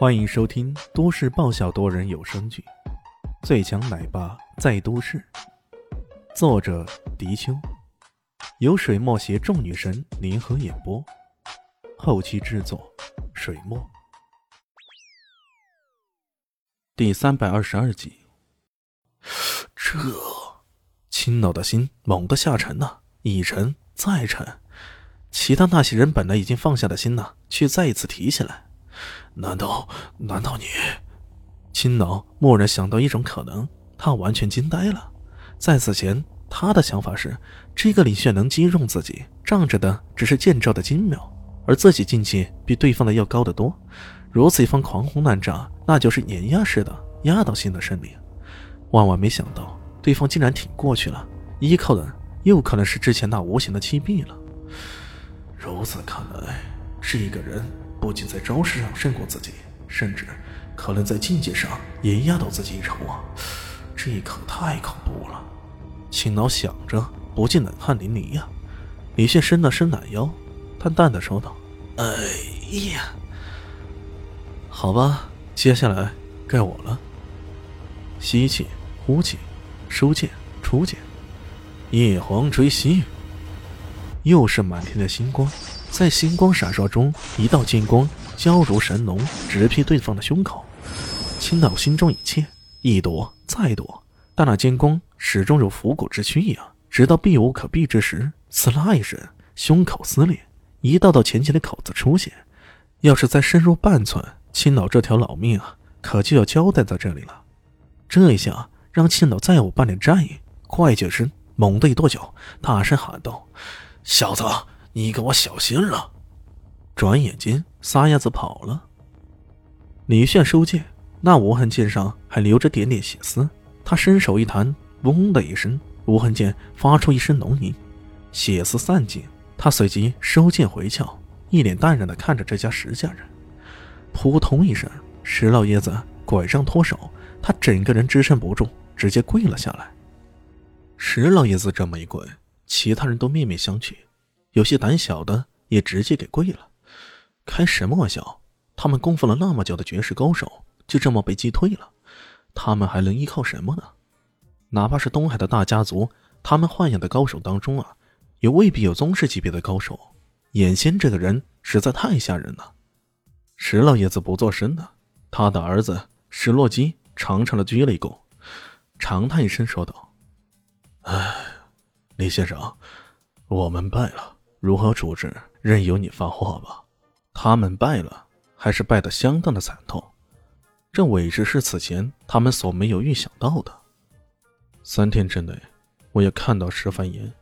欢迎收听都市爆笑多人有声剧《最强奶爸在都市》，作者：迪秋，由水墨携众女神联合演播，后期制作：水墨。第三百二十二集，这青岛的心猛地下沉呐，一沉再沉，其他那些人本来已经放下的心呐，却再一次提起来。难道难道你？青脑蓦然想到一种可能，他完全惊呆了。在此前，他的想法是，这个李炫能击中自己，仗着的只是剑招的精妙，而自己境界比对方的要高得多。如此一番狂轰滥炸，那就是碾压式的压倒性的胜利。万万没想到，对方竟然挺过去了，依靠的又可能是之前那无形的气壁了。如此看来，这个人。不仅在招式上胜过自己，甚至可能在境界上也压倒自己一筹啊！这可太恐怖了。青脑想着，不禁冷汗淋漓呀。李现伸了伸懒腰，淡淡的说道：“哎呀，好吧，接下来该我了。吸气，呼气，收剑，出剑，夜黄追星，又是满天的星光。”在星光闪烁中，一道金光交如神龙，直劈对方的胸口。青岛心中一怯，一躲再躲，但那金光始终如伏骨之躯一样，直到避无可避之时，刺啦一声，胸口撕裂，一道道浅浅的口子出现。要是再深入半寸，青岛这条老命啊，可就要交代在这里了。这一下让青岛再无半点战意，快起身猛地一跺脚，大声喊道：“小子！”你给我小心了！转眼间，撒丫子跑了。李炫收剑，那无痕剑上还留着点点血丝。他伸手一弹，嗡的一声，无痕剑发出一声浓吟，血丝散尽。他随即收剑回鞘，一脸淡然的看着这家石家人。扑通一声，石老爷子拐杖脱手，他整个人支撑不住，直接跪了下来。石老爷子这么一跪，其他人都面面相觑。有些胆小的也直接给跪了，开什么玩笑？他们供奉了那么久的绝世高手，就这么被击退了，他们还能依靠什么呢？哪怕是东海的大家族，他们豢养的高手当中啊，也未必有宗师级别的高手。眼前这个人实在太吓人了。石老爷子不做声了，他的儿子石洛基长长的鞠了一躬，长叹一声说道：“哎，李先生，我们败了。”如何处置，任由你发话吧。他们败了，还是败得相当的惨痛。这委实是此前他们所没有预想到的。三天之内，我要看到石凡言。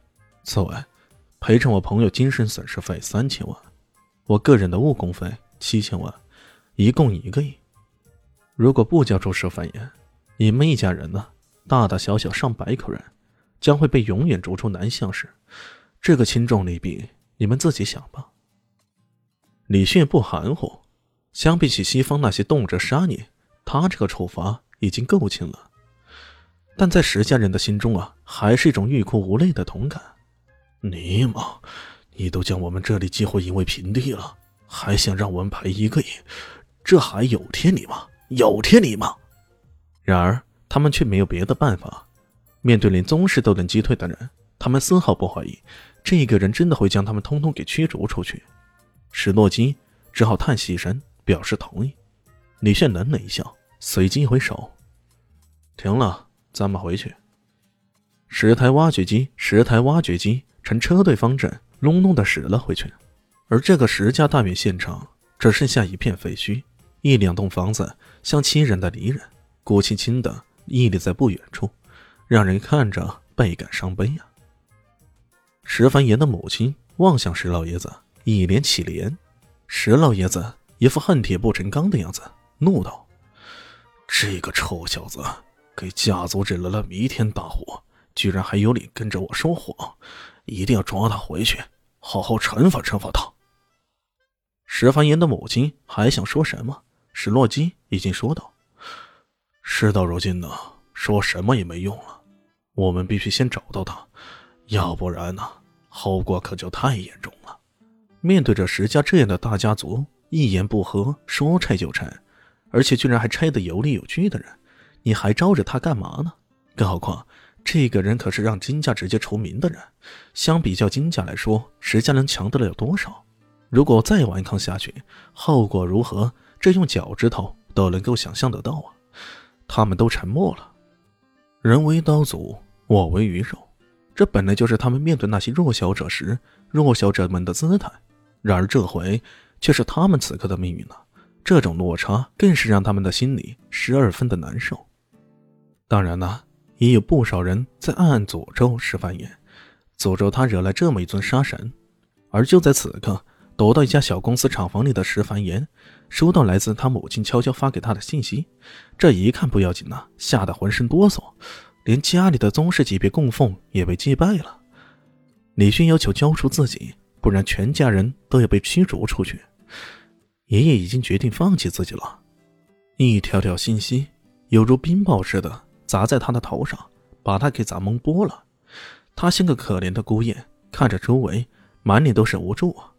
此外，赔偿我朋友精神损失费三千万，我个人的误工费七千万，一共一个亿。如果不交出石凡言，你们一家人呢？大大小小上百口人，将会被永远逐出南向市。这个轻重利弊，你们自己想吧。李迅不含糊，相比起西方那些动辄杀你，他这个处罚已经够轻了。但在石家人的心中啊，还是一种欲哭无泪的同感。尼玛，你都将我们这里几乎夷为平地了，还想让我们赔一个亿？这还有天理吗？有天理吗？然而他们却没有别的办法。面对连宗师都能击退的人，他们丝毫不怀疑。这个人真的会将他们通通给驱逐出去？史诺基只好叹息一声，表示同意。李炫冷冷一笑，随即一挥手：“停了，咱们回去。”十台挖掘机，十台挖掘机呈车队方阵，隆隆的驶了回去。而这个石家大院现场只剩下一片废墟，一两栋房子像亲人的离人，孤清清的屹立在不远处，让人看着倍感伤悲呀。石凡言的母亲望向石老爷子，一脸乞怜。石老爷子一副恨铁不成钢的样子，怒道：“这个臭小子给家族惹来了弥天大祸，居然还有脸跟着我说谎！一定要抓他回去，好好惩罚惩罚他。”石凡言的母亲还想说什么，史洛基已经说道：“事到如今呢，说什么也没用了，我们必须先找到他。”要不然呢，后果可就太严重了。面对着石家这样的大家族，一言不合说拆就拆，而且居然还拆得有理有据的人，你还招着他干嘛呢？更何况，这个人可是让金家直接除名的人，相比较金家来说，石家能强得了多少？如果再顽抗下去，后果如何？这用脚趾头都能够想象得到啊！他们都沉默了。人为刀俎，我为鱼肉，这本来就是他们面对那些弱小者时，弱小者们的姿态。然而这回却是他们此刻的命运了，这种落差更是让他们的心里十二分的难受。当然了，也有不少人在暗暗诅咒石凡言，诅咒他惹来这么一尊杀神。而就在此刻。躲到一家小公司厂房里的石凡言，收到来自他母亲悄悄发给他的信息。这一看不要紧呐，吓得浑身哆嗦，连家里的宗师级别供奉也被祭拜了。李迅要求交出自己，不然全家人都要被驱逐出去。爷爷已经决定放弃自己了。一条条信息犹如冰雹似的砸在他的头上，把他给砸懵波了。他像个可怜的孤雁，看着周围，满脸都是无助啊。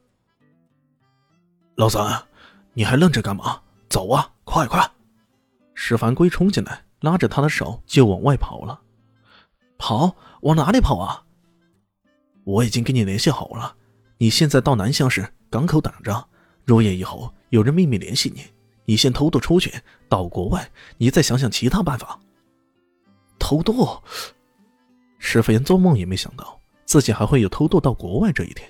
老三，你还愣着干嘛？走啊，快快！石凡龟冲进来，拉着他的手就往外跑了。跑？往哪里跑啊？我已经跟你联系好了，你现在到南乡市港口等着。入夜以后有人秘密联系你，你先偷渡出去，到国外，你再想想其他办法。偷渡？石飞燕做梦也没想到自己还会有偷渡到国外这一天。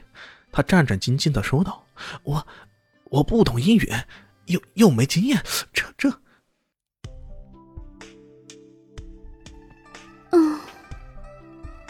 他战战兢兢的说道：“我。”我不懂英语，又又没经验，这这……